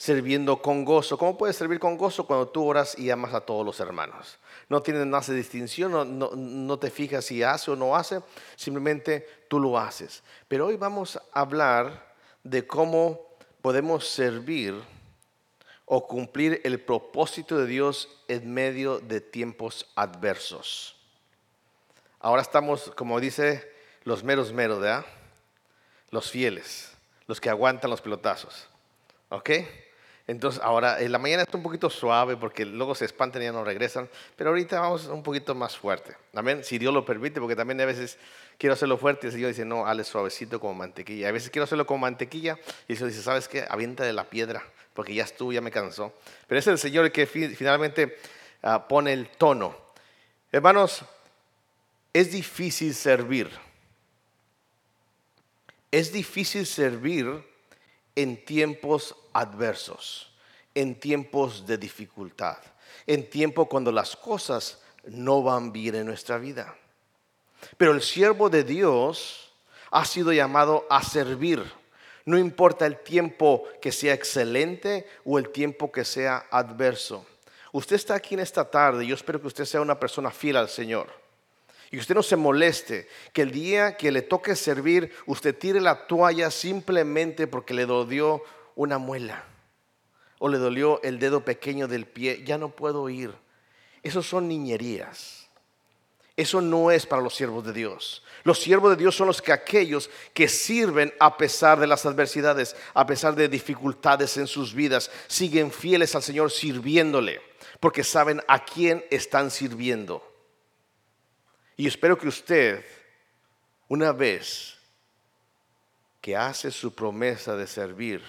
sirviendo con gozo. ¿Cómo puedes servir con gozo cuando tú oras y amas a todos los hermanos? No tienes más de distinción, no, no te fijas si hace o no hace, simplemente tú lo haces. Pero hoy vamos a hablar de cómo podemos servir o cumplir el propósito de Dios en medio de tiempos adversos. Ahora estamos, como dice, los meros meros, ¿verdad? Los fieles, los que aguantan los pelotazos. ¿Ok? Entonces, ahora, en la mañana está un poquito suave porque luego se espantan y ya no regresan, pero ahorita vamos un poquito más fuerte. Amén, si Dios lo permite, porque también a veces quiero hacerlo fuerte y el Señor dice, no, hale suavecito como mantequilla. A veces quiero hacerlo como mantequilla y el Señor dice, ¿sabes qué? Avienta de la piedra porque ya estuvo, ya me cansó. Pero es el Señor el que finalmente ah, pone el tono. Hermanos, es difícil servir. Es difícil servir en tiempos adversos, en tiempos de dificultad, en tiempo cuando las cosas no van bien en nuestra vida. Pero el siervo de Dios ha sido llamado a servir. No importa el tiempo que sea excelente o el tiempo que sea adverso. Usted está aquí en esta tarde yo espero que usted sea una persona fiel al Señor. Y usted no se moleste que el día que le toque servir, usted tire la toalla simplemente porque le dolió una muela o le dolió el dedo pequeño del pie. Ya no puedo ir. Esos son niñerías. Eso no es para los siervos de Dios. Los siervos de Dios son los que aquellos que sirven a pesar de las adversidades, a pesar de dificultades en sus vidas, siguen fieles al Señor sirviéndole, porque saben a quién están sirviendo. Y espero que usted, una vez que hace su promesa de servir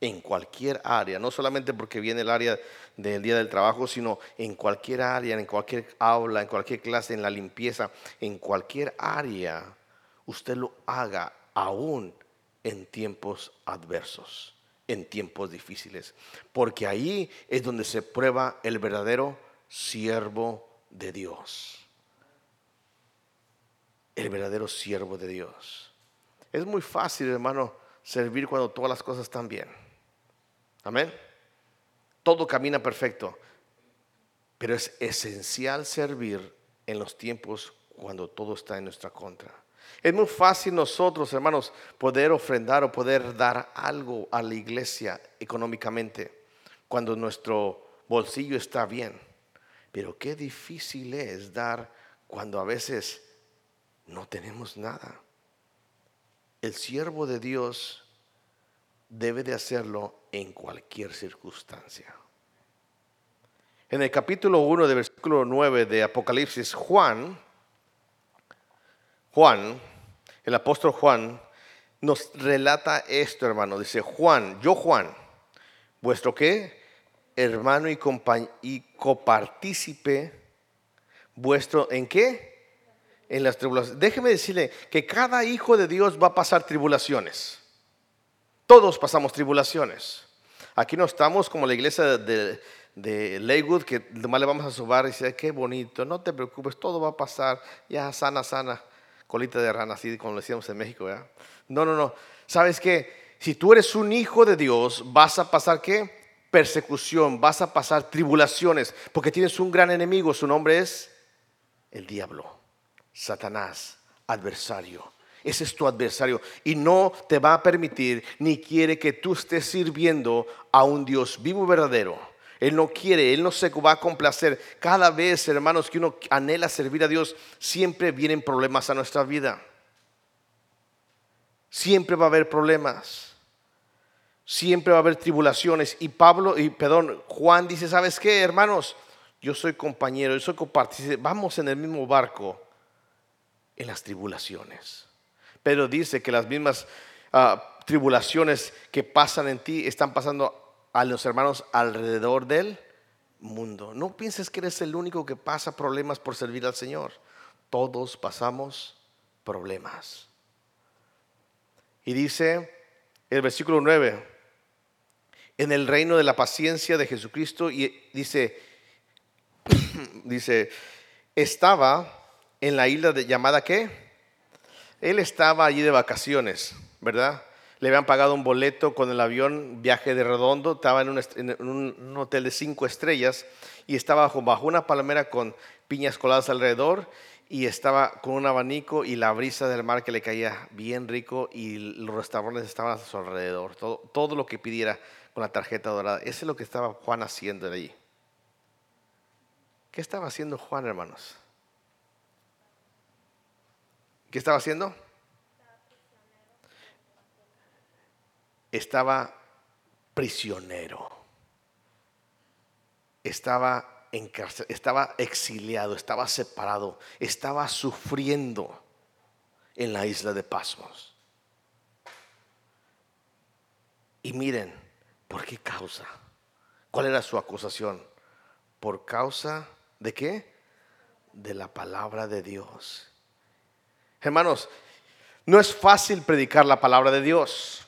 en cualquier área, no solamente porque viene el área del día del trabajo, sino en cualquier área, en cualquier aula, en cualquier clase, en la limpieza, en cualquier área, usted lo haga aún en tiempos adversos, en tiempos difíciles, porque ahí es donde se prueba el verdadero siervo de Dios el verdadero siervo de Dios. Es muy fácil, hermano, servir cuando todas las cosas están bien. Amén. Todo camina perfecto. Pero es esencial servir en los tiempos cuando todo está en nuestra contra. Es muy fácil nosotros, hermanos, poder ofrendar o poder dar algo a la iglesia económicamente cuando nuestro bolsillo está bien. Pero qué difícil es dar cuando a veces no tenemos nada. El siervo de Dios debe de hacerlo en cualquier circunstancia. En el capítulo 1 de versículo 9 de Apocalipsis, Juan, Juan, el apóstol Juan, nos relata esto, hermano. Dice, Juan, yo Juan, vuestro qué? Hermano y, y copartícipe, vuestro en qué? En las tribulaciones. Déjeme decirle que cada hijo de Dios va a pasar tribulaciones. Todos pasamos tribulaciones. Aquí no estamos como la iglesia de, Leywood, que nomás le vamos a subar y dice, qué bonito, no te preocupes, todo va a pasar, ya sana, sana, colita de rana, así como lo decíamos en México, ¿verdad? No, no, no. ¿Sabes qué? Si tú eres un hijo de Dios, vas a pasar qué? Persecución, vas a pasar tribulaciones, porque tienes un gran enemigo, su nombre es el diablo. Satanás, adversario. Ese es tu adversario y no te va a permitir ni quiere que tú estés sirviendo a un Dios vivo y verdadero. Él no quiere, Él no se va a complacer. Cada vez, hermanos, que uno anhela servir a Dios, siempre vienen problemas a nuestra vida. Siempre va a haber problemas. Siempre va a haber tribulaciones. Y Pablo, y perdón, Juan dice, ¿sabes qué, hermanos? Yo soy compañero, yo soy compartícipe, vamos en el mismo barco en las tribulaciones. Pero dice que las mismas ah, tribulaciones que pasan en ti están pasando a los hermanos alrededor del mundo. No pienses que eres el único que pasa problemas por servir al Señor. Todos pasamos problemas. Y dice el versículo 9, en el reino de la paciencia de Jesucristo, y dice, dice, estaba en la isla de, llamada qué? Él estaba allí de vacaciones, ¿verdad? le habían pagado un boleto con el avión, viaje de redondo, estaba en un, hotel de cinco estrellas y estaba bajo, una palmera con piñas coladas alrededor y estaba con un abanico y la brisa del mar que le caía bien rico y los restaurantes estaban a su alrededor, todo, lo que pidiera con la tarjeta dorada. Ese es lo que estaba Juan haciendo de allí. ¿Qué estaba haciendo Juan, hermanos? ¿Qué estaba haciendo? Estaba prisionero. Estaba estaba exiliado, estaba separado, estaba sufriendo en la isla de Pasmos. Y miren, ¿por qué causa? ¿Cuál era su acusación? Por causa de qué? De la palabra de Dios. Hermanos, no es fácil predicar la palabra de Dios.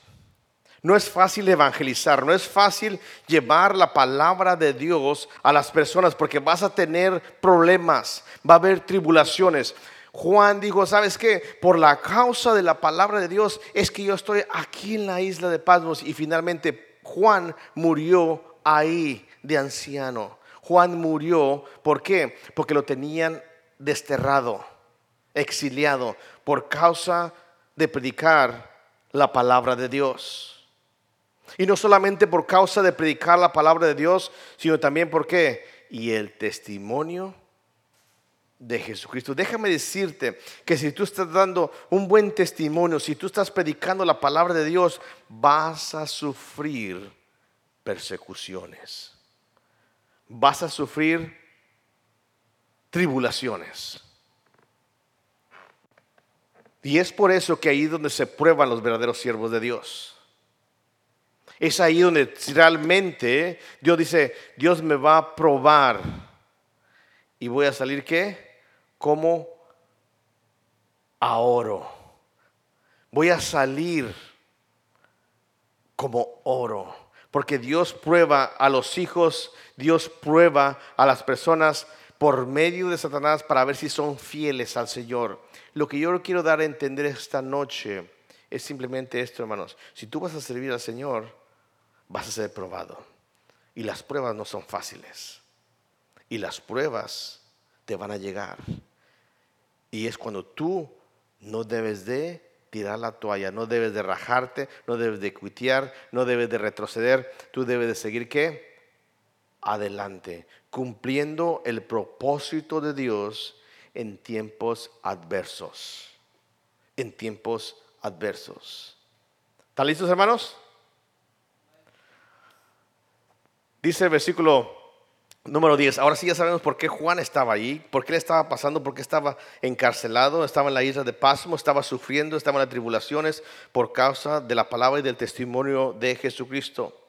No es fácil evangelizar, no es fácil llevar la palabra de Dios a las personas porque vas a tener problemas, va a haber tribulaciones. Juan dijo, ¿sabes qué? Por la causa de la palabra de Dios es que yo estoy aquí en la isla de Pasmos y finalmente Juan murió ahí de anciano. Juan murió, ¿por qué? Porque lo tenían desterrado, exiliado, por causa de predicar la palabra de Dios. Y no solamente por causa de predicar la palabra de Dios, sino también por qué. Y el testimonio de Jesucristo. Déjame decirte que si tú estás dando un buen testimonio, si tú estás predicando la palabra de Dios, vas a sufrir persecuciones. Vas a sufrir tribulaciones. Y es por eso que ahí es donde se prueban los verdaderos siervos de Dios. Es ahí donde realmente Dios dice, Dios me va a probar y voy a salir qué? Como a oro. Voy a salir como oro. Porque Dios prueba a los hijos, Dios prueba a las personas por medio de Satanás para ver si son fieles al Señor. Lo que yo quiero dar a entender esta noche es simplemente esto, hermanos. Si tú vas a servir al Señor, vas a ser probado. Y las pruebas no son fáciles. Y las pruebas te van a llegar. Y es cuando tú no debes de tirar la toalla, no debes de rajarte, no debes de cuitear, no debes de retroceder. Tú debes de seguir qué? Adelante, cumpliendo el propósito de Dios en tiempos adversos. En tiempos adversos. ¿Están listos, hermanos? Dice el versículo número 10. Ahora sí ya sabemos por qué Juan estaba allí, por qué le estaba pasando, por qué estaba encarcelado, estaba en la isla de Pasmo, estaba sufriendo, estaba en las tribulaciones por causa de la palabra y del testimonio de Jesucristo.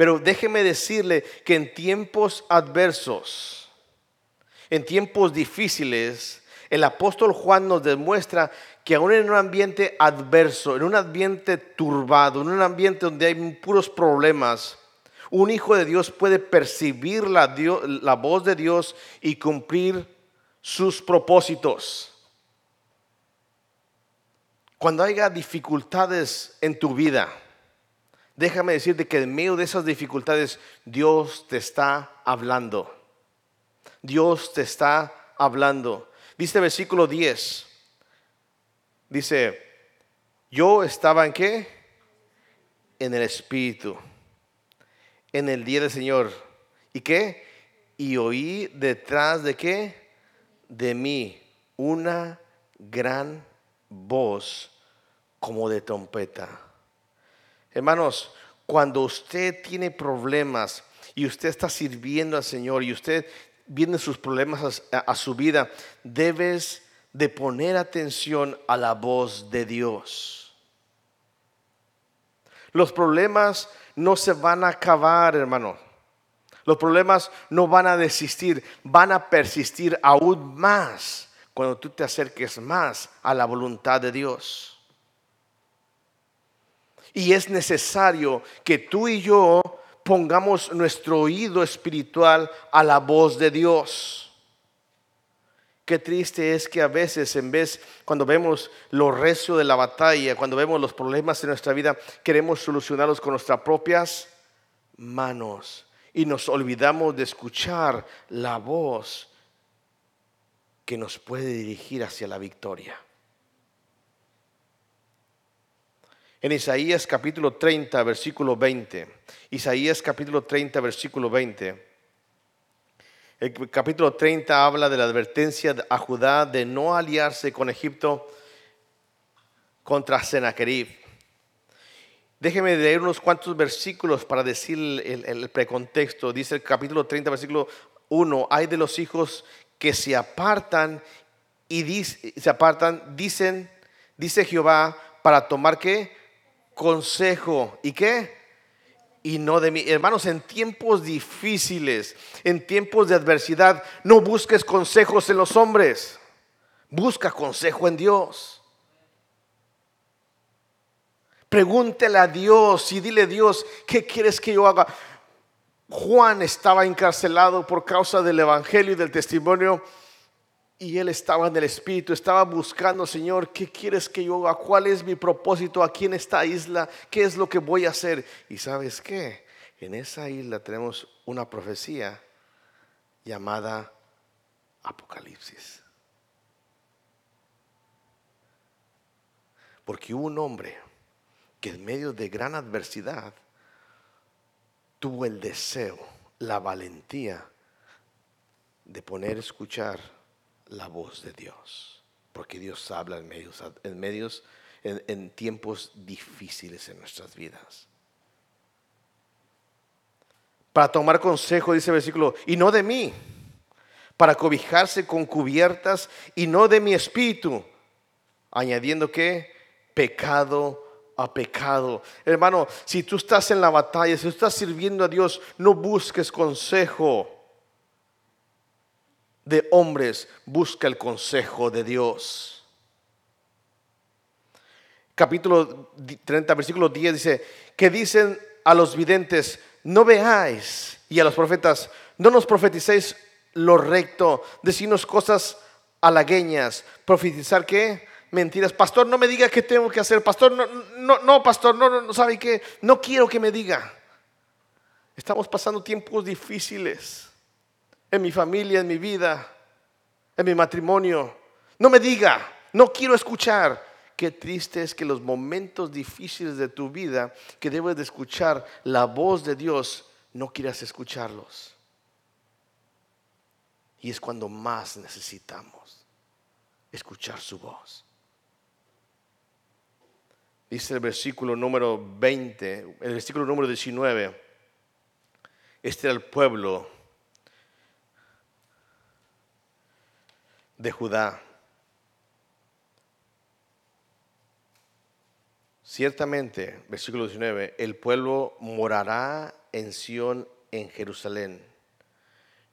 Pero déjeme decirle que en tiempos adversos, en tiempos difíciles, el apóstol Juan nos demuestra que aún en un ambiente adverso, en un ambiente turbado, en un ambiente donde hay puros problemas, un hijo de Dios puede percibir la, voz de Dios y cumplir sus propósitos. Cuando haya dificultades en tu vida, déjame decirte que en medio de esas dificultades Dios te está hablando. Dios te está hablando. Dice el versículo 10. Dice, yo estaba en qué? En el Espíritu en el día del Señor. ¿Y qué? Y oí detrás de qué? De mí una gran voz como de trompeta. Hermanos, cuando usted tiene problemas y usted está sirviendo al Señor y usted viene sus problemas a, a su vida, debes de poner atención a la voz de Dios. Los problemas no se van a acabar, hermano. Los problemas no van a desistir, van a persistir aún más cuando tú te acerques más a la voluntad de Dios. Y es necesario que tú y yo pongamos nuestro oído espiritual a la voz de Dios Qué triste es que a veces en vez, cuando vemos lo recio de la batalla, cuando vemos los problemas en nuestra vida, queremos solucionarlos con nuestras propias manos y nos olvidamos de escuchar la voz que nos puede dirigir hacia la victoria. En Isaías capítulo 30, versículo 20. Isaías capítulo 30, versículo 20. El capítulo 30 habla de la advertencia a Judá de no aliarse con Egipto contra Sennacherib. Déjeme leer unos cuantos versículos para decir el, precontexto. Dice el capítulo 30, versículo 1, hay de los hijos que se apartan y se apartan, dicen, dice Jehová, para tomar qué? Consejo. ¿Y qué? Y no de mí. Hermanos, en tiempos difíciles, en tiempos de adversidad, no busques consejos en los hombres. Busca consejo en Dios. Pregúntele a Dios y dile a Dios, ¿qué quieres que yo haga? Juan estaba encarcelado por causa del Evangelio y del testimonio y él estaba en el Espíritu, estaba buscando, Señor, ¿qué quieres que yo haga? ¿Cuál es mi propósito aquí en esta isla? ¿Qué es lo que voy a hacer? Y sabes qué? En esa isla tenemos una profecía llamada Apocalipsis. Porque hubo un hombre que en medio de gran adversidad tuvo el deseo, la valentía de poner a escuchar la voz de Dios, porque Dios habla en medios, en, medios en, tiempos difíciles en nuestras vidas. Para tomar consejo, dice el versículo, y no de mí, para cobijarse con cubiertas y no de mi espíritu, añadiendo que pecado a pecado. Hermano, si tú estás en la batalla, si tú estás sirviendo a Dios, no busques consejo de hombres, busca el consejo de Dios. Capítulo 30, versículo 10 dice, que dicen a los videntes, no veáis, y a los profetas, no nos profeticéis lo recto, decirnos cosas halagueñas, profetizar qué? Mentiras. Pastor, no me diga qué tengo que hacer. Pastor, no, no, no, pastor, no, no, no sabe qué. No quiero que me diga. Estamos pasando tiempos difíciles en mi familia, en mi vida, en mi matrimonio. No me diga, no quiero escuchar. Qué triste es que los momentos difíciles de tu vida, que debes de escuchar la voz de Dios, no quieras escucharlos. Y es cuando más necesitamos escuchar su voz. Dice el versículo número 20, el versículo número 19. Este era el pueblo de Judá. Ciertamente, versículo 19, el pueblo morará en Sión, en Jerusalén.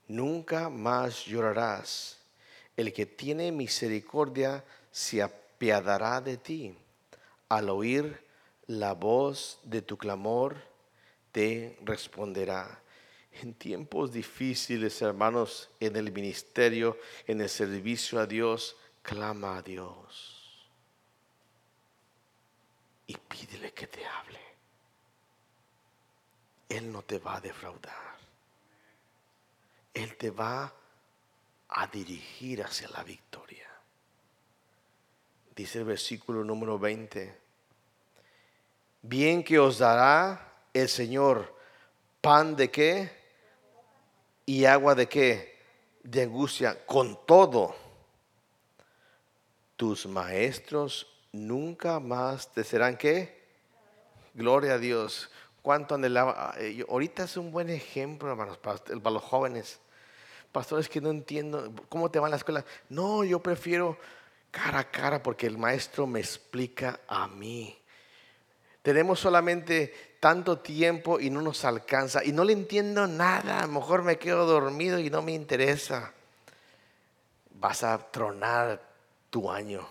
Nunca más llorarás. El que tiene misericordia se apiadará de ti. Al oír la voz de tu clamor, te responderá en tiempos difíciles, hermanos, en el ministerio, en el servicio a Dios, clama a Dios y pídele que te hable. Él no te va a defraudar. Él te va a dirigir hacia la victoria. Dice el versículo número 20. Bien que os dará el Señor pan de qué? Y agua de qué? De angustia. Con todo, tus maestros nunca más te serán qué? Gloria a Dios. ¿Cuánto anhelaba? Eh, ahorita es un buen ejemplo, hermanos, para, los jóvenes. Pastores que no entiendo, ¿cómo te va en la escuela? No, yo prefiero cara a cara porque el maestro me explica a mí. Tenemos solamente tanto tiempo y no nos alcanza y no le entiendo nada. A lo mejor me quedo dormido y no me interesa. Vas a tronar tu año.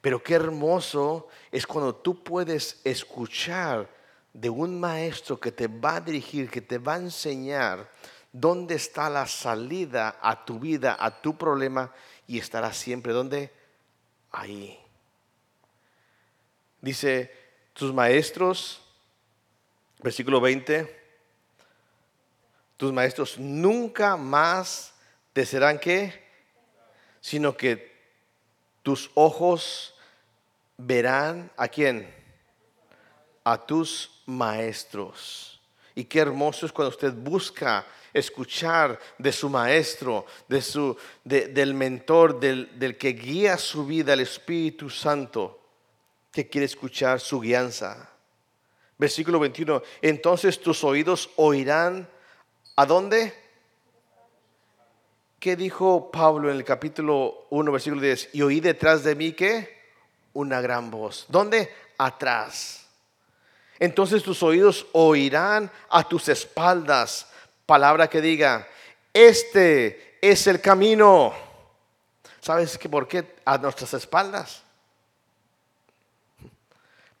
Pero qué hermoso es cuando tú puedes escuchar de un maestro que te va a dirigir, que te va a enseñar ¿Dónde está la salida a tu vida, a tu problema? Y estará siempre, ¿dónde? Ahí. Dice, tus maestros, versículo 20, tus maestros nunca más te serán qué, sino que tus ojos verán a quién, a tus maestros. Y qué hermoso es cuando usted busca escuchar de su maestro, de su, del mentor, del, del que guía su vida, el Espíritu Santo, que quiere escuchar su guianza. Versículo 21, entonces tus oídos oirán, ¿a dónde? ¿Qué dijo Pablo en el capítulo 1, versículo 10? Y oí detrás de mí que una gran voz. ¿Dónde? Atrás. Entonces tus oídos oirán a tus espaldas palabra que diga, este es el camino. ¿Sabes que por qué a nuestras espaldas?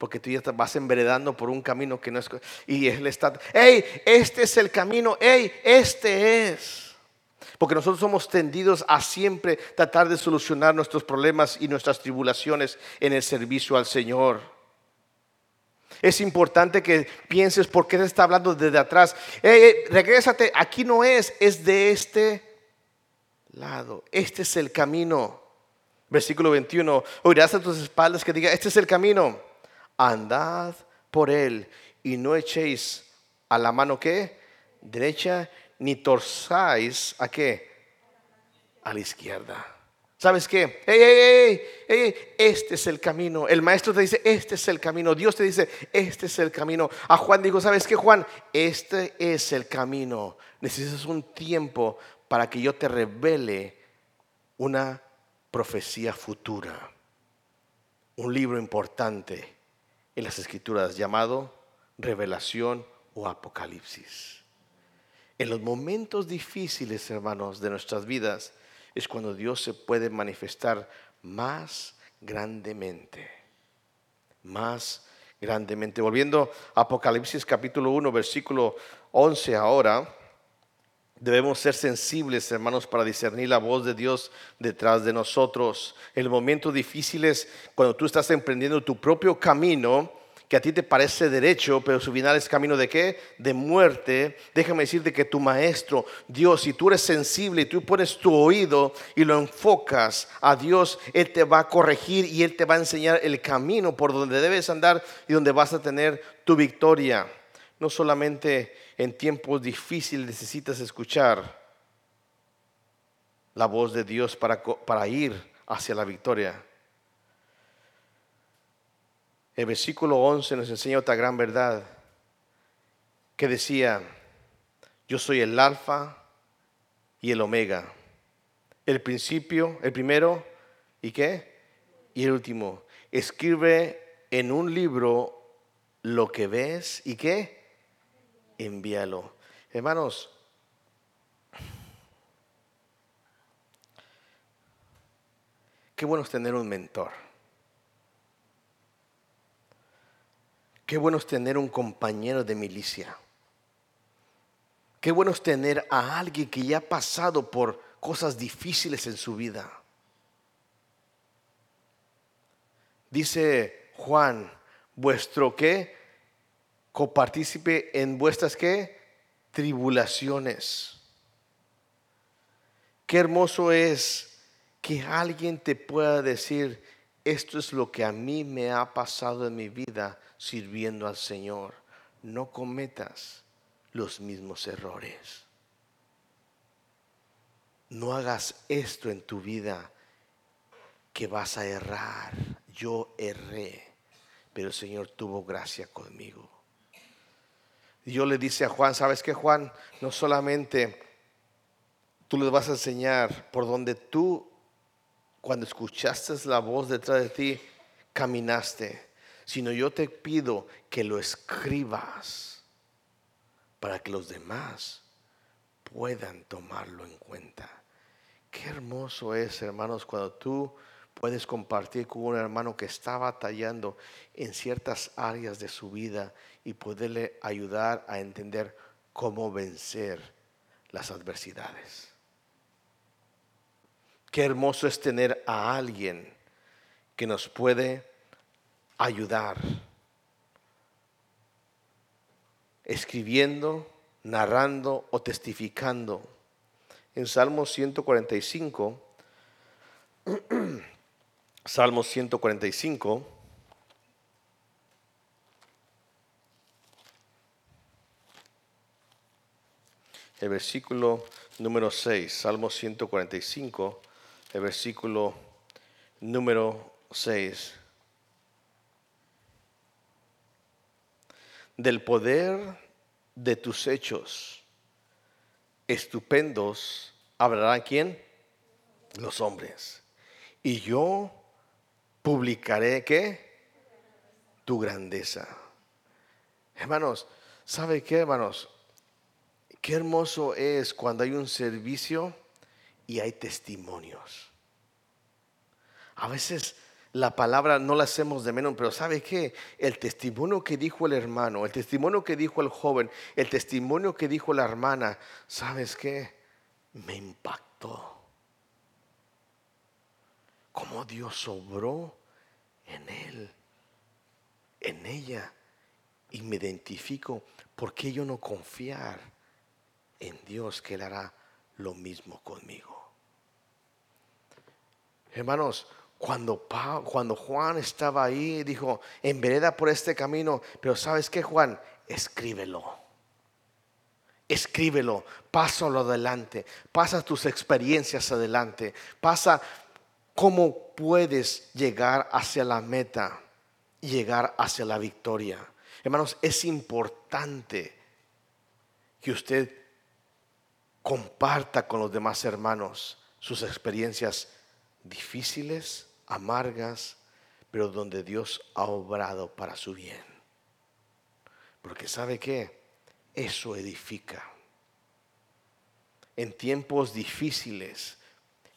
Porque tú ya vas enveredando por un camino que no es... Y él está, hey, este es el camino, hey, este es. Porque nosotros somos tendidos a siempre tratar de solucionar nuestros problemas y nuestras tribulaciones en el servicio al Señor. Es importante que pienses por qué se está hablando desde atrás. Hey, regrésate, aquí no es, es de este lado. Este es el camino. Versículo 21. Oirás a tus espaldas que diga, este es el camino. Andad por él y no echéis a la mano que derecha ni torzáis a qué a la izquierda. ¿Sabes qué? este es el camino. El maestro te dice, este es el camino. Dios te dice, este es el camino. A Juan dijo, ¿sabes qué, Juan? Este es el camino. Necesitas un tiempo para que yo te revele una profecía futura. Un libro importante en las escrituras llamado Revelación o Apocalipsis. En los momentos difíciles, hermanos, de nuestras vidas, es cuando Dios se puede manifestar más grandemente. Más grandemente. Volviendo a Apocalipsis capítulo 1, versículo 11 ahora. Debemos ser sensibles, hermanos, para discernir la voz de Dios detrás de nosotros. El momento difícil es cuando tú estás emprendiendo tu propio camino que a ti te parece derecho, pero su final es camino de qué? De muerte. Déjame decirte que tu maestro, Dios, si tú eres sensible y tú pones tu oído y lo enfocas a Dios, Él te va a corregir y Él te va a enseñar el camino por donde debes andar y donde vas a tener tu victoria. No solamente en tiempos difíciles necesitas escuchar la voz de Dios para, para ir hacia la victoria. El versículo 11 nos enseña otra gran verdad que decía, yo soy el alfa y el omega, el principio, el primero y qué, y el último. Escribe en un libro lo que ves y qué, envíalo. Hermanos, qué bueno es tener un mentor. Qué bueno es tener un compañero de milicia. Qué bueno es tener a alguien que ya ha pasado por cosas difíciles en su vida. Dice Juan, vuestro qué, copartícipe en vuestras qué, tribulaciones. Qué hermoso es que alguien te pueda decir, esto es lo que a mí me ha pasado en mi vida sirviendo al Señor. No cometas los mismos errores. No hagas esto en tu vida que vas a errar. Yo erré, pero el Señor tuvo gracia conmigo. Dios le dice a Juan, ¿sabes qué Juan? No solamente tú le vas a enseñar por donde tú, cuando escuchaste la voz detrás de ti, caminaste sino yo te pido que lo escribas para que los demás puedan tomarlo en cuenta. Qué hermoso es, hermanos, cuando tú puedes compartir con un hermano que está batallando en ciertas áreas de su vida y poderle ayudar a entender cómo vencer las adversidades. Qué hermoso es tener a alguien que nos puede ayudar, escribiendo, narrando o testificando. En Salmo 145, Salmo 145, el versículo número 6, Salmo 145, el versículo número 6. Del poder de tus hechos estupendos hablarán quién? Los hombres. Y yo publicaré qué? Tu grandeza. Hermanos, ¿sabe qué, hermanos? Qué hermoso es cuando hay un servicio y hay testimonios. A veces la palabra no la hacemos de menos, pero ¿sabe qué? El testimonio que dijo el hermano, el testimonio que dijo el joven, el testimonio que dijo la hermana, ¿sabes qué? Me impactó. Cómo Dios sobró en él, en ella, y me identifico. ¿Por qué yo no confiar? En Dios que Él hará lo mismo conmigo. Hermanos, cuando, Juan estaba ahí, dijo, en vereda por este camino, pero ¿sabes qué, Juan? Escríbelo. Escríbelo, pásalo adelante, pasa tus experiencias adelante, pasa cómo puedes llegar hacia la meta y llegar hacia la victoria. Hermanos, es importante que usted comparta con los demás hermanos sus experiencias difíciles, amargas, pero donde Dios ha obrado para su bien. Porque sabe que eso edifica. En tiempos difíciles,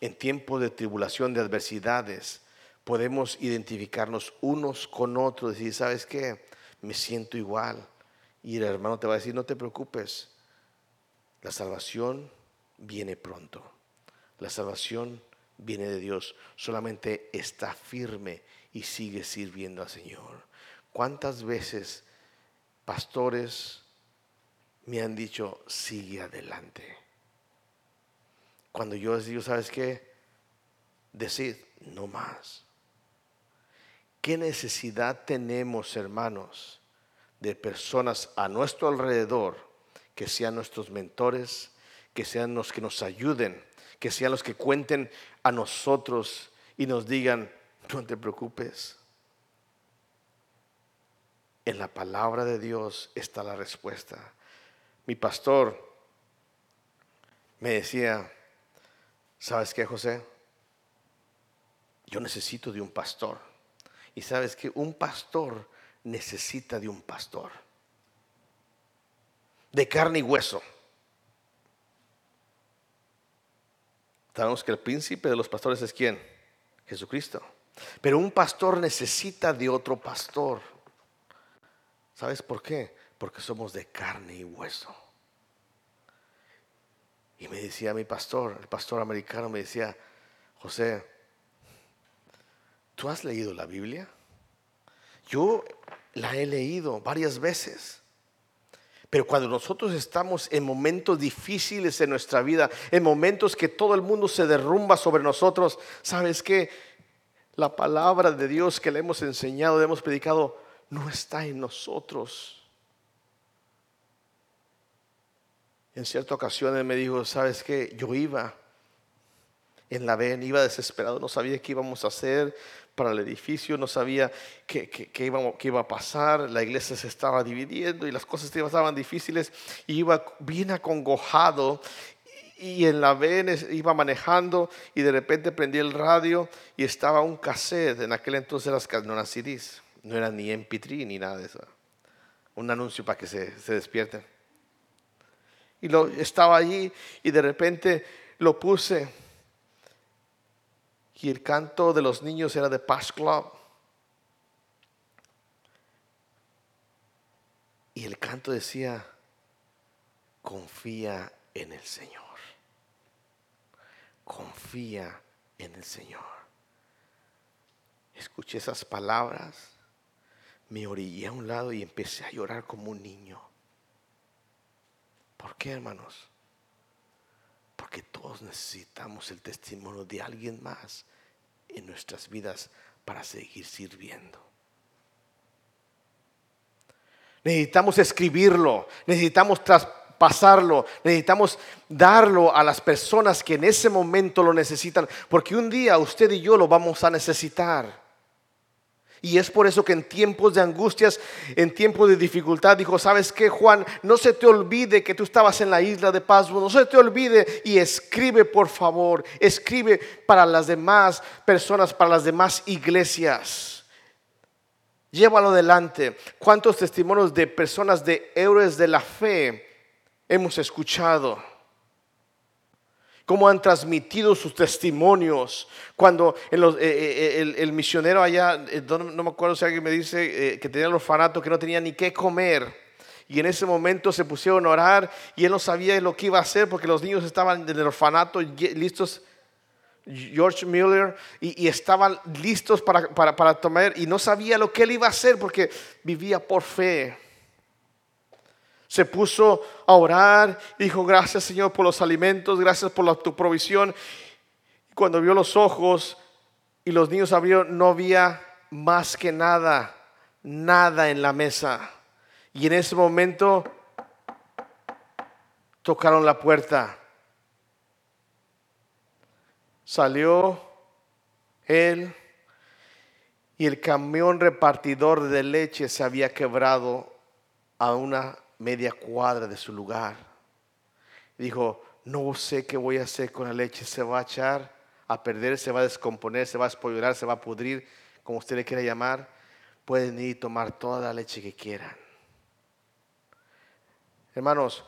en tiempos de tribulación, de adversidades, podemos identificarnos unos con otros, decir, ¿sabes qué? Me siento igual. Y el hermano te va a decir, no te preocupes, la salvación viene pronto. La salvación viene de Dios. Solamente está firme y sigue sirviendo al Señor. ¿Cuántas veces pastores me han dicho, sigue adelante? Cuando yo les digo, ¿sabes qué? Decid, no más. ¿Qué necesidad tenemos, hermanos, de personas a nuestro alrededor que sean nuestros mentores, que sean los que nos ayuden, que sean los que cuenten a nosotros y nos digan, no te preocupes. En la palabra de Dios está la respuesta. Mi pastor me decía, ¿sabes qué, José? Yo necesito de un pastor. Y sabes que un pastor necesita de un pastor de carne y hueso. Sabemos que el príncipe de los pastores es quién? Jesucristo. Pero un pastor necesita de otro pastor. ¿Sabes por qué? Porque somos de carne y hueso. Y me decía mi pastor, el pastor americano, me decía, José, ¿tú has leído la Biblia? Yo la he leído varias veces. Pero cuando nosotros estamos en momentos difíciles en nuestra vida, en momentos que todo el mundo se derrumba sobre nosotros, ¿sabes qué? La palabra de Dios que le hemos enseñado, le hemos predicado, no está en nosotros. En cierta ocasión me dijo, ¿sabes qué? Yo iba en la ven, iba desesperado, no sabía qué íbamos a hacer, para el edificio, no sabía qué, iba, a pasar, la iglesia se estaba dividiendo y las cosas estaban difíciles, iba bien acongojado y en la ven iba manejando y de repente prendí el radio y estaba un cassette, en aquel entonces las no eran CDs, no eran ni MP3 ni nada de eso, un anuncio para que se, se despierten. Y lo, estaba allí y de repente lo puse y el canto de los niños era de Pass Club. Y el canto decía, confía en el Señor. Confía en el Señor. Escuché esas palabras, me orillé a un lado y empecé a llorar como un niño. ¿Por qué, hermanos? Porque todos necesitamos el testimonio de alguien más en nuestras vidas para seguir sirviendo. Necesitamos escribirlo, necesitamos traspasarlo, necesitamos darlo a las personas que en ese momento lo necesitan, porque un día usted y yo lo vamos a necesitar. Y es por eso que en tiempos de angustias, en tiempos de dificultad, dijo, ¿sabes qué, Juan? No se te olvide que tú estabas en la isla de Pasmo, no se te olvide y escribe, por favor, escribe para las demás personas, para las demás iglesias. Llévalo adelante. ¿Cuántos testimonios de personas de héroes de la fe hemos escuchado? Cómo han transmitido sus testimonios. Cuando eh, eh, el, misionero allá, eh, no, me acuerdo si alguien me dice que tenía el orfanato, que no tenía ni qué comer. Y en ese momento se pusieron a orar y él no sabía lo que iba a hacer porque los niños estaban en el orfanato listos. George Miller y, estaban listos para, para, para tomar y no sabía lo que él iba a hacer porque vivía por fe se puso a orar dijo, gracias Señor por los alimentos, gracias por tu provisión. Cuando vio los ojos y los niños abrieron, no había más que nada, nada en la mesa. Y en ese momento tocaron la puerta. Salió él y el camión repartidor de leche se había quebrado a una media cuadra de su lugar. Dijo, no sé qué voy a hacer con la leche, se va a echar a perder, se va a descomponer, se va a espollar, se va a pudrir, como usted le quiera llamar. Pueden ir y tomar toda la leche que quieran. Hermanos,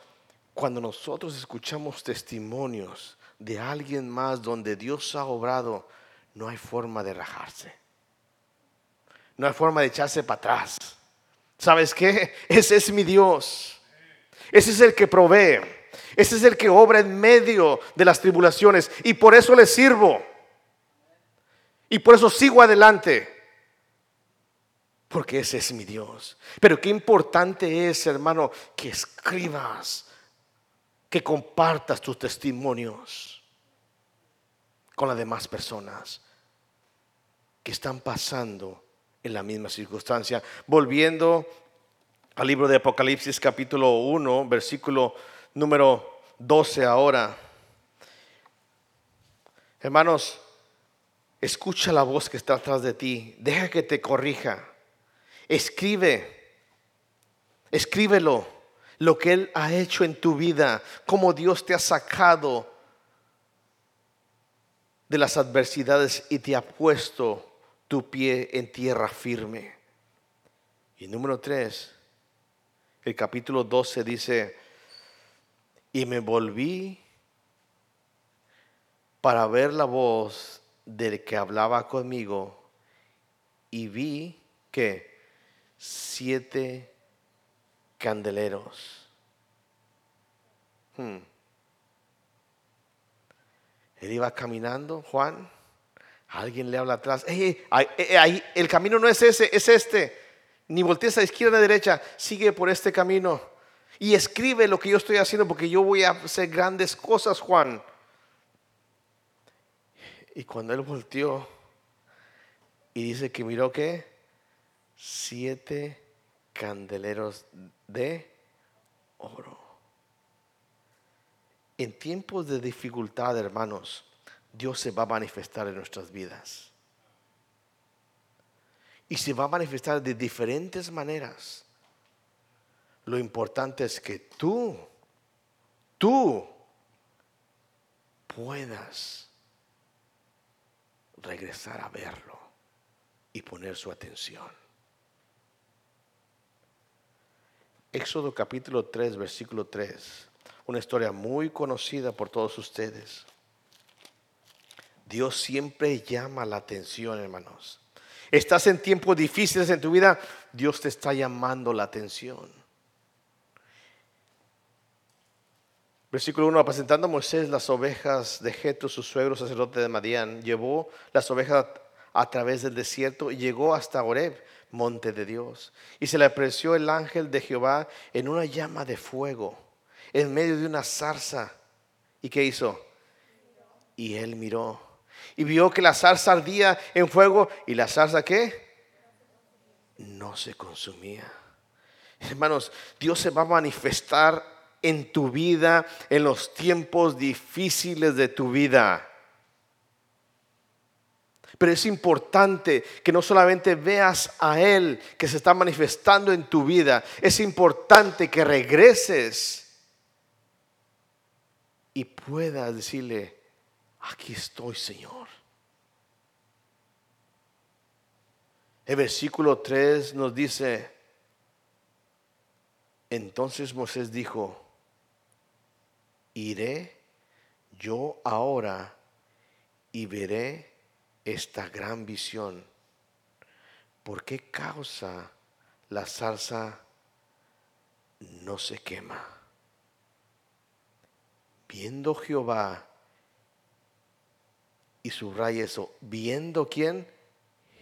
cuando nosotros escuchamos testimonios de alguien más donde Dios ha obrado, no hay forma de rajarse. No hay forma de echarse para atrás. ¿Sabes qué? Ese es mi Dios. Ese es el que provee. Ese es el que obra en medio de las tribulaciones. Y por eso le sirvo. Y por eso sigo adelante. Porque ese es mi Dios. Pero qué importante es, hermano, que escribas, que compartas tus testimonios con las demás personas que están pasando en la misma circunstancia. Volviendo al libro de Apocalipsis capítulo 1, versículo número 12 ahora. Hermanos, escucha la voz que está atrás de ti, deja que te corrija, escribe, escríbelo, lo que Él ha hecho en tu vida, cómo Dios te ha sacado de las adversidades y te ha puesto tu pie en tierra firme. Y número tres, el capítulo 12 dice, y me volví para ver la voz del que hablaba conmigo y vi que siete candeleros. Hmm. Él iba caminando, Juan, Alguien le habla atrás. ahí, el camino no es ese, es este. Ni voltees a izquierda ni a derecha. Sigue por este camino. Y escribe lo que yo estoy haciendo porque yo voy a hacer grandes cosas, Juan. Y cuando él volteó y dice que miró que siete candeleros de oro. En tiempos de dificultad, hermanos, Dios se va a manifestar en nuestras vidas. Y se va a manifestar de diferentes maneras. Lo importante es que tú, tú puedas regresar a verlo y poner su atención. Éxodo capítulo 3, versículo 3, una historia muy conocida por todos ustedes. Dios siempre llama la atención, hermanos. Estás en tiempos difíciles en tu vida, Dios te está llamando la atención. Versículo 1, apacentando a Moisés las ovejas de Jetro, su suegro sacerdote de Madián, llevó las ovejas a través del desierto y llegó hasta Horeb, monte de Dios. Y se le apreció el ángel de Jehová en una llama de fuego, en medio de una zarza. ¿Y qué hizo? Y él miró y vio que la zarza ardía en fuego y la zarza qué? No se consumía. Hermanos, Dios se va a manifestar en tu vida, en los tiempos difíciles de tu vida. Pero es importante que no solamente veas a Él que se está manifestando en tu vida, es importante que regreses y puedas decirle, aquí estoy Señor. El versículo 3 nos dice, entonces Moisés dijo, iré yo ahora y veré esta gran visión. ¿Por qué causa la salsa no se quema? Viendo Jehová, y subraya eso, viendo quién?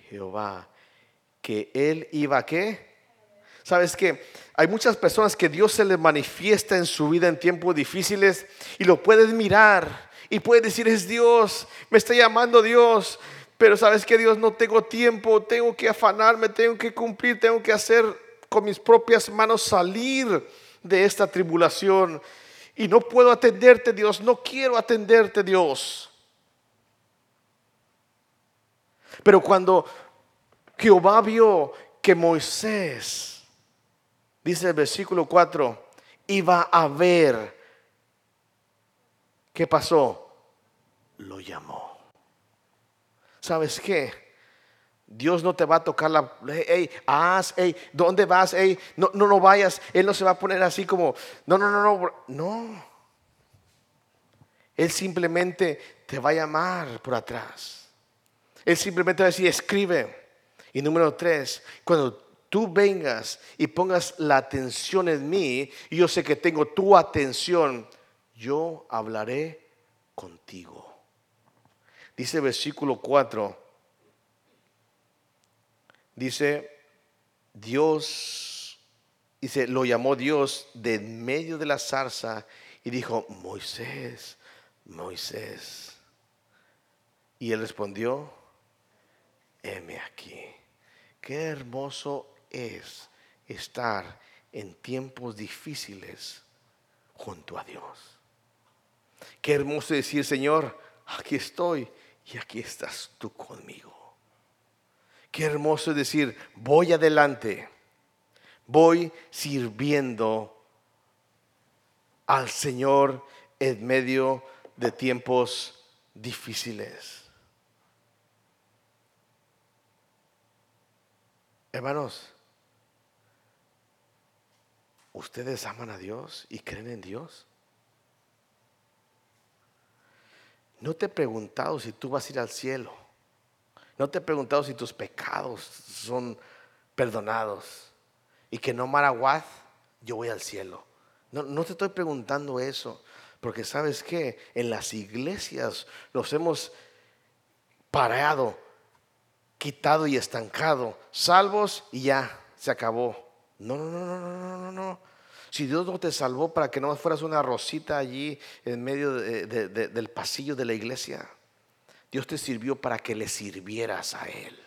Jehová, que él iba a qué? ¿Sabes que Hay muchas personas que Dios se les manifiesta en su vida en tiempos difíciles y lo puedes mirar y puedes decir, es Dios, me está llamando Dios. Pero sabes que Dios no tengo tiempo, tengo que afanarme, tengo que cumplir, tengo que hacer con mis propias manos salir de esta tribulación. Y no puedo atenderte, Dios, no quiero atenderte, Dios. Pero cuando Jehová vio que Moisés dice el versículo 4, iba a ver. ¿Qué pasó? Lo llamó. ¿Sabes qué? Dios no te va a tocar la, hey, haz, hey, ¿dónde vas? Hey, no, no, no vayas. Él no se va a poner así como, no, no, no, no, no. Él simplemente te va a llamar por atrás. Él simplemente va a decir, escribe. Y número tres, cuando tú vengas y pongas la atención en mí, y yo sé que tengo tu atención, yo hablaré contigo. Dice versículo 4, dice, Dios, dice, lo llamó Dios de en medio de la zarza y dijo, Moisés, Moisés. Y él respondió, heme aquí. Qué hermoso es estar en tiempos difíciles junto a Dios. Qué hermoso decir, Señor, aquí estoy y aquí estás tú conmigo. Qué hermoso decir, voy adelante, voy sirviendo al Señor en medio de tiempos difíciles. Hermanos, ¿Ustedes aman a Dios y creen en Dios? No te he preguntado si tú vas a ir al cielo. No te he preguntado si tus pecados son perdonados. Y que no maraguaz, yo voy al cielo. No, no te estoy preguntando eso. Porque sabes que en las iglesias nos hemos parado, quitado y estancado. Salvos y ya, se acabó. No, no, no, no, no, no, no. Si Dios no te salvó para que no fueras una rosita allí en medio del pasillo de la iglesia, Dios te sirvió para que le sirvieras a Él.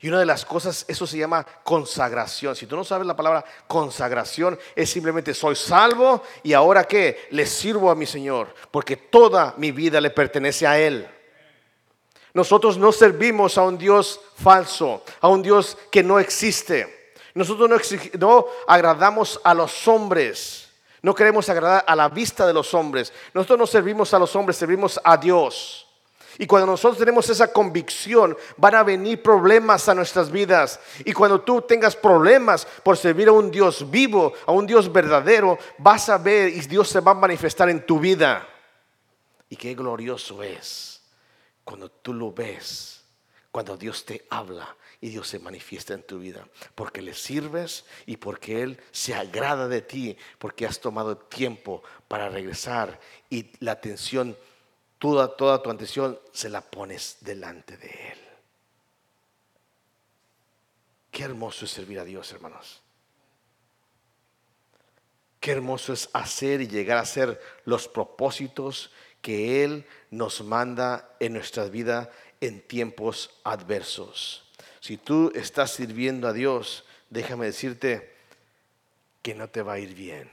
Y una de las cosas, eso se llama consagración. Si tú no sabes la palabra consagración, es simplemente soy salvo y ahora que le sirvo a mi Señor, porque toda mi vida le pertenece a Él. Nosotros no servimos a un Dios falso, a un Dios que no existe. Nosotros no, agradamos a los hombres. No queremos agradar a la vista de los hombres. Nosotros no servimos a los hombres, servimos a Dios. Y cuando nosotros tenemos esa convicción, van a venir problemas a nuestras vidas. Y cuando tú tengas problemas por servir a un Dios vivo, a un Dios verdadero, vas a ver y Dios se va a manifestar en tu vida. Y qué glorioso es cuando tú lo ves, cuando Dios te habla y Dios se manifiesta en tu vida. Porque le sirves y porque Él se agrada de ti, porque has tomado tiempo para regresar y la atención, toda, tu atención se la pones delante de Él. Qué hermoso es servir a Dios, hermanos. Qué hermoso es hacer y llegar a ser los propósitos que Él nos manda en nuestra vida en tiempos adversos. Si tú estás sirviendo a Dios, déjame decirte que no te va a ir bien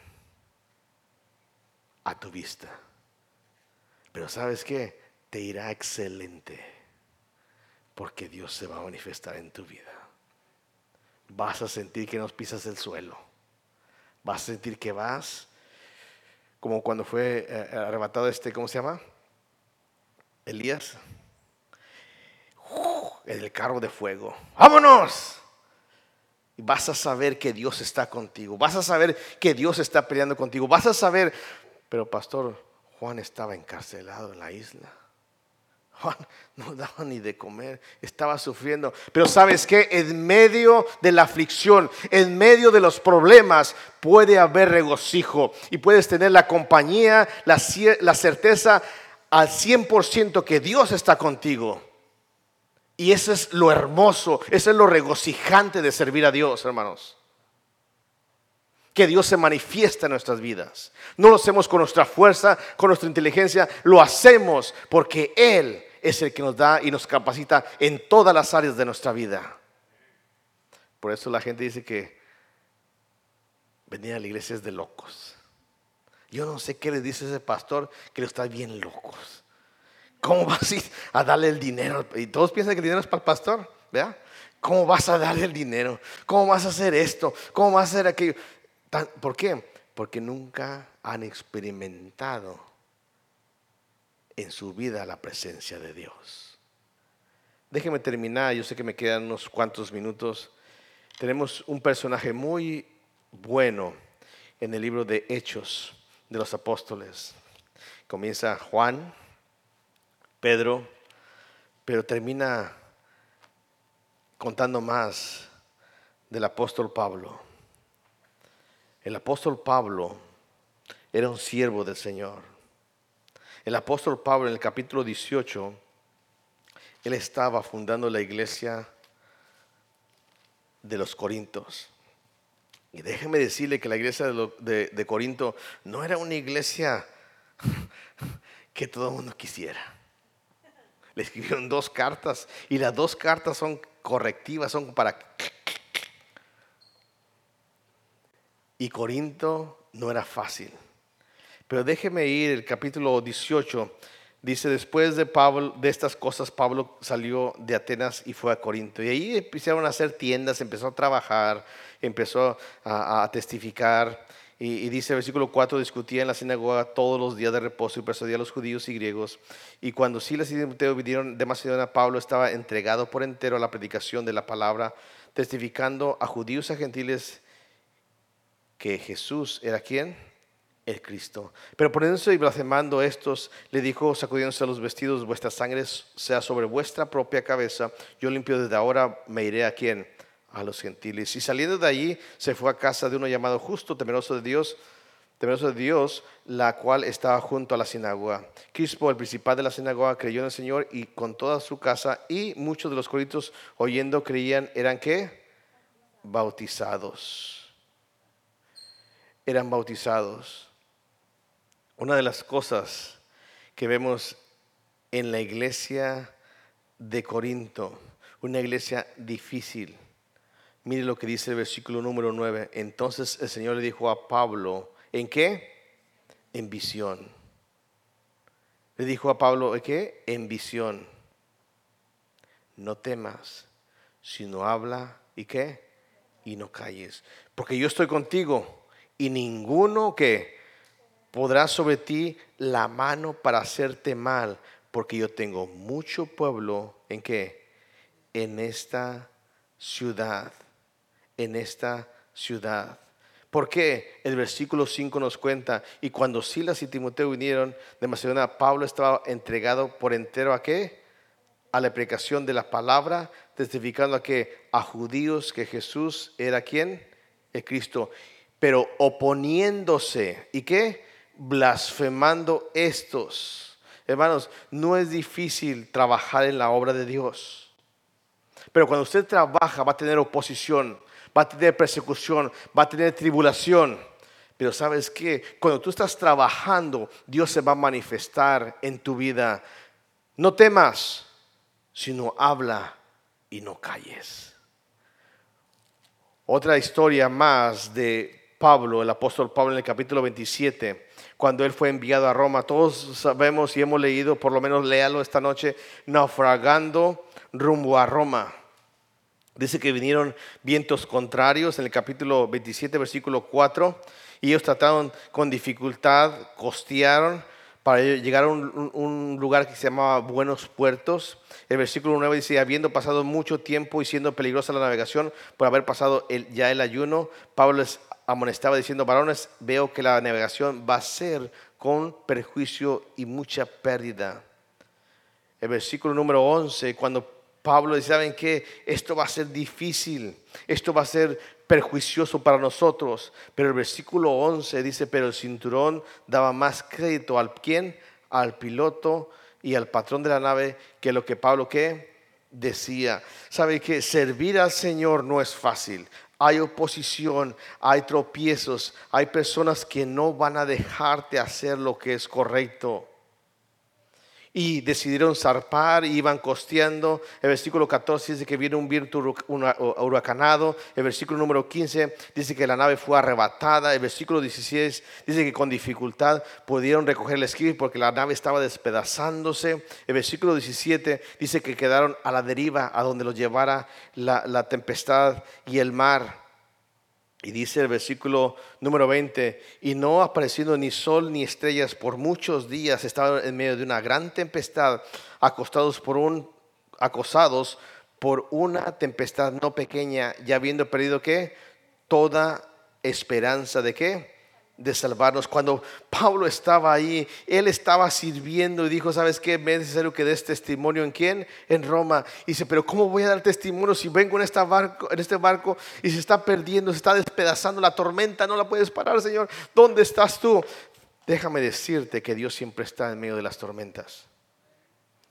a tu vista. Pero sabes qué? Te irá excelente porque Dios se va a manifestar en tu vida. Vas a sentir que no pisas el suelo. Vas a sentir que vas como cuando fue eh, arrebatado este, ¿cómo se llama? Elías en el carro de fuego. ¡Vámonos! Y vas a saber que Dios está contigo. Vas a saber que Dios está peleando contigo. Vas a saber, pero pastor, Juan estaba encarcelado en la isla. No daba ni de comer, estaba sufriendo. Pero sabes que en medio de la aflicción, en medio de los problemas, puede haber regocijo y puedes tener la compañía, la, la certeza al 100% que Dios está contigo. Y eso es lo hermoso, eso es lo regocijante de servir a Dios, hermanos. Que Dios se manifiesta en nuestras vidas. No lo hacemos con nuestra fuerza, con nuestra inteligencia, lo hacemos porque Él es el que nos da y nos capacita en todas las áreas de nuestra vida. Por eso la gente dice que venir a la iglesia es de locos. Yo no sé qué le dice ese pastor que lo está bien locos. ¿Cómo vas a darle el dinero? Y todos piensan que el dinero es para el pastor, ¿verdad? ¿Cómo vas a darle el dinero? ¿Cómo vas a hacer esto? ¿Cómo vas a hacer aquello? ¿Por qué? Porque nunca han experimentado en su vida la presencia de Dios. Déjeme terminar, yo sé que me quedan unos cuantos minutos. Tenemos un personaje muy bueno en el libro de Hechos de los Apóstoles. Comienza Juan Pedro, pero termina contando más del apóstol Pablo. El apóstol Pablo era un siervo del Señor. El apóstol Pablo en el capítulo 18, él estaba fundando la iglesia de los Corintos. Y déjeme decirle que la iglesia de, de Corinto no era una iglesia que todo el mundo quisiera. Le escribieron dos cartas y las dos cartas son correctivas, son para... Y Corinto no era fácil. Pero déjeme ir, el capítulo 18 dice, después de, Pablo, de estas cosas, Pablo salió de Atenas y fue a Corinto. Y ahí empezaron a hacer tiendas, empezó a trabajar, empezó a, testificar. Y, dice el versículo 4, discutía en la sinagoga todos los días de reposo y persuadía a los judíos y griegos. Y cuando Silas y Timoteo vinieron de Macedonia, Pablo estaba entregado por entero a la predicación de la palabra, testificando a judíos y a gentiles que Jesús era quien? El Cristo. Pero poniéndose y blasfemando estos, le dijo, sacudiéndose los vestidos, vuestra sangre sea sobre vuestra propia cabeza. Yo limpio desde ahora, me iré a quién? a los gentiles. Y saliendo de allí, se fue a casa de uno llamado justo, temeroso de Dios, temeroso de Dios, la cual estaba junto a la sinagoga. Crispo, el principal de la sinagoga, creyó en el Señor y con toda su casa, y muchos de los corintios oyendo creían, eran qué? Bautizados. Eran bautizados. Una de las cosas que vemos en la iglesia de Corinto, una iglesia difícil, Mire lo que dice el versículo número 9. Entonces el Señor le dijo a Pablo, ¿en qué? En visión. Le dijo a Pablo, ¿en qué? En visión. No temas, sino habla y qué? Y no calles. Porque yo estoy contigo y ninguno que podrá sobre ti la mano para hacerte mal, porque yo tengo mucho pueblo en qué? En esta ciudad en esta ciudad. Porque el versículo 5 nos cuenta, y cuando Silas y Timoteo vinieron de Macedonia, Pablo estaba entregado por entero a qué? a la predicación de la palabra, testificando a que a judíos que Jesús era quien, el Cristo, pero oponiéndose y qué, blasfemando estos. Hermanos, no es difícil trabajar en la obra de Dios. Pero cuando usted trabaja va a tener oposición, va a tener persecución, va a tener tribulación. Pero sabes qué, cuando tú estás trabajando, Dios se va a manifestar en tu vida. No temas, sino habla y no calles. Otra historia más de Pablo, el apóstol Pablo en el capítulo 27, cuando él fue enviado a Roma. Todos sabemos y hemos leído, por lo menos léalo esta noche, naufragando rumbo a Roma. Dice que vinieron vientos contrarios en el capítulo 27, versículo 4 y ellos trataron con dificultad, costearon para llegar a un, lugar que se llamaba Buenos Puertos. El versículo 9 dice, habiendo pasado mucho tiempo y siendo peligrosa la navegación por haber pasado ya el ayuno, Pablo les amonestaba diciendo, varones, veo que la navegación va a ser con perjuicio y mucha pérdida. El versículo número 11, cuando Pablo dice, ¿saben qué? Esto va a ser difícil, esto va a ser perjuicioso para nosotros. Pero el versículo 11 dice, pero el cinturón daba más crédito al quien, al piloto y al patrón de la nave que lo que Pablo que decía. ¿Sabe que servir al Señor no es fácil? Hay oposición, hay tropiezos, hay personas que no van a dejarte hacer lo que es correcto y decidieron zarpar y iban costeando. El versículo 14 dice que viene un viento huracanado. El versículo número 15 dice que la nave fue arrebatada. El versículo 16 dice que con dificultad pudieron recoger el esquí porque la nave estaba despedazándose. El versículo 17 dice que quedaron a la deriva a donde los llevara la tempestad y el mar. Y dice el versículo número 20, y no apareciendo ni sol ni estrellas por muchos días, estaban en medio de una gran tempestad, acostados por un, acosados por una tempestad no pequeña, ya habiendo perdido qué? Toda esperanza de qué? De salvarnos. Cuando Pablo estaba ahí, él estaba sirviendo y dijo, ¿sabes qué? Es necesario que des testimonio en quién? En Roma. Y dice, pero ¿cómo voy a dar testimonio si vengo en, barco, en este barco y se está perdiendo, se está despedazando la tormenta? No la puedes parar, Señor. ¿Dónde estás tú? Déjame decirte que Dios siempre está en medio de las tormentas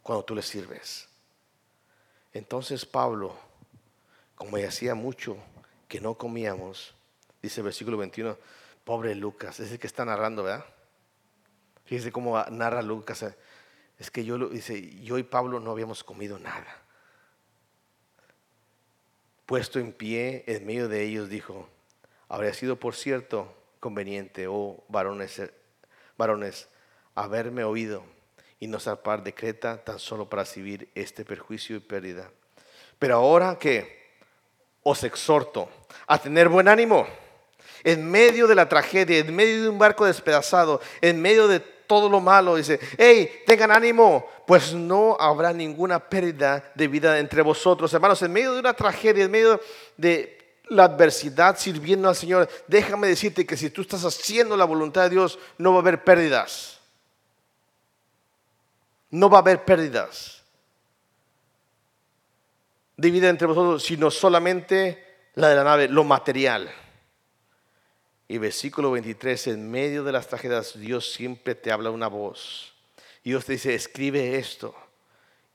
cuando tú le sirves. Entonces Pablo, como hacía mucho que no comíamos, dice el versículo 21, Pobre Lucas, es el que está narrando, ¿verdad? Fíjese cómo narra Lucas. Es que yo, dice, yo y Pablo no habíamos comido nada. Puesto en pie en medio de ellos, dijo, habría sido por cierto conveniente, oh varones, varones, haberme oído y no zarpar de Creta tan solo para recibir este perjuicio y pérdida. Pero ahora que os exhorto a tener buen ánimo en medio de la tragedia, en medio de un barco despedazado, en medio de todo lo malo, dice, hey, tengan ánimo, pues no habrá ninguna pérdida de vida entre vosotros. Hermanos, en medio de una tragedia, en medio de la adversidad sirviendo al Señor, déjame decirte que si tú estás haciendo la voluntad de Dios, no va a haber pérdidas. No va a haber pérdidas de vida entre vosotros, sino solamente la de la nave, lo material. Y versículo 23, en medio de las tragedias, Dios siempre te habla una voz. Y Dios te dice, escribe esto.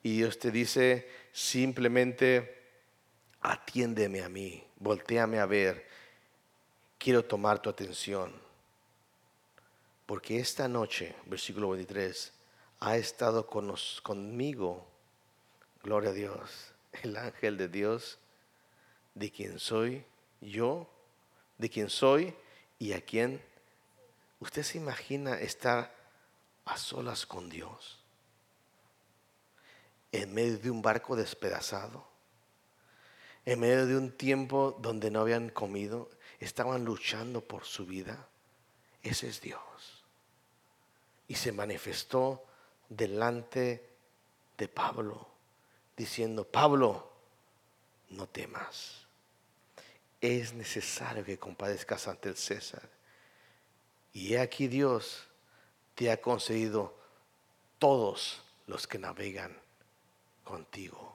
Y Dios te dice, simplemente, atiéndeme a mí, volteame a ver. Quiero tomar tu atención. Porque esta noche, versículo 23, ha estado con conmigo, gloria a Dios, el ángel de Dios, de quien soy yo, de quien soy ¿Y a quién? ¿Usted se imagina estar a solas con Dios? En medio de un barco despedazado. En medio de un tiempo donde no habían comido. Estaban luchando por su vida. Ese es Dios. Y se manifestó delante de Pablo diciendo, Pablo, no temas es necesario que compadezcas ante el César. Y he aquí Dios te ha concedido todos los que navegan contigo.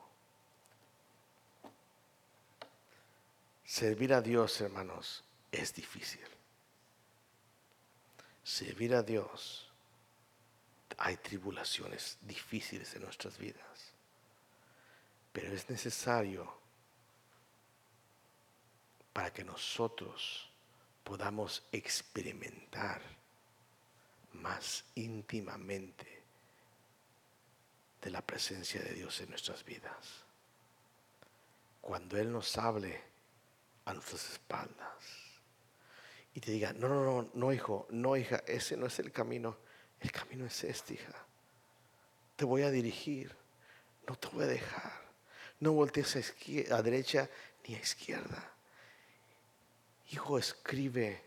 Servir a Dios, hermanos, es difícil. Servir a Dios, hay tribulaciones difíciles en nuestras vidas, pero es necesario para que nosotros podamos experimentar más íntimamente de la presencia de Dios en nuestras vidas. Cuando Él nos hable a nuestras espaldas y te diga, no, no, no, no, hijo, no, hija, ese no es el camino, el camino es este, hija. Te voy a dirigir, no te voy a dejar. No voltees a, a derecha ni a izquierda. Hijo, escribe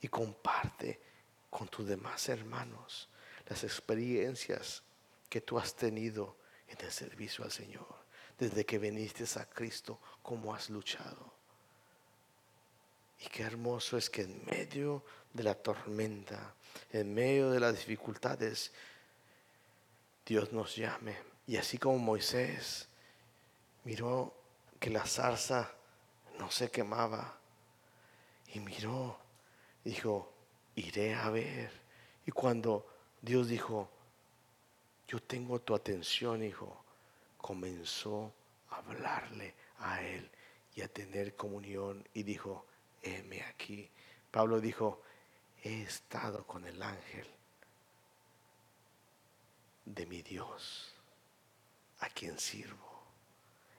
y comparte con tus demás hermanos las experiencias que tú has tenido en el servicio al Señor, desde que viniste a Cristo, cómo has luchado. Y qué hermoso es que en medio de la tormenta, en medio de las dificultades, Dios nos llame. Y así como Moisés miró que la zarza no se quemaba, y miró, dijo, iré a ver. Y cuando Dios dijo, yo tengo tu atención, hijo, comenzó a hablarle a él y a tener comunión y dijo, heme aquí. Pablo dijo, he estado con el ángel de mi Dios, a quien sirvo.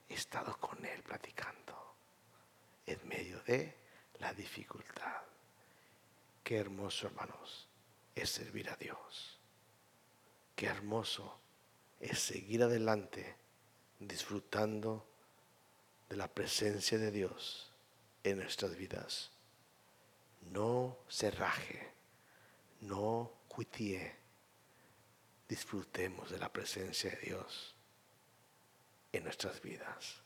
He estado con él platicando en medio de la dificultad. Qué hermoso, hermanos, es servir a Dios. Qué hermoso es seguir adelante disfrutando de la presencia de Dios en nuestras vidas. No se raje, no cuitie. Disfrutemos de la presencia de Dios en nuestras vidas.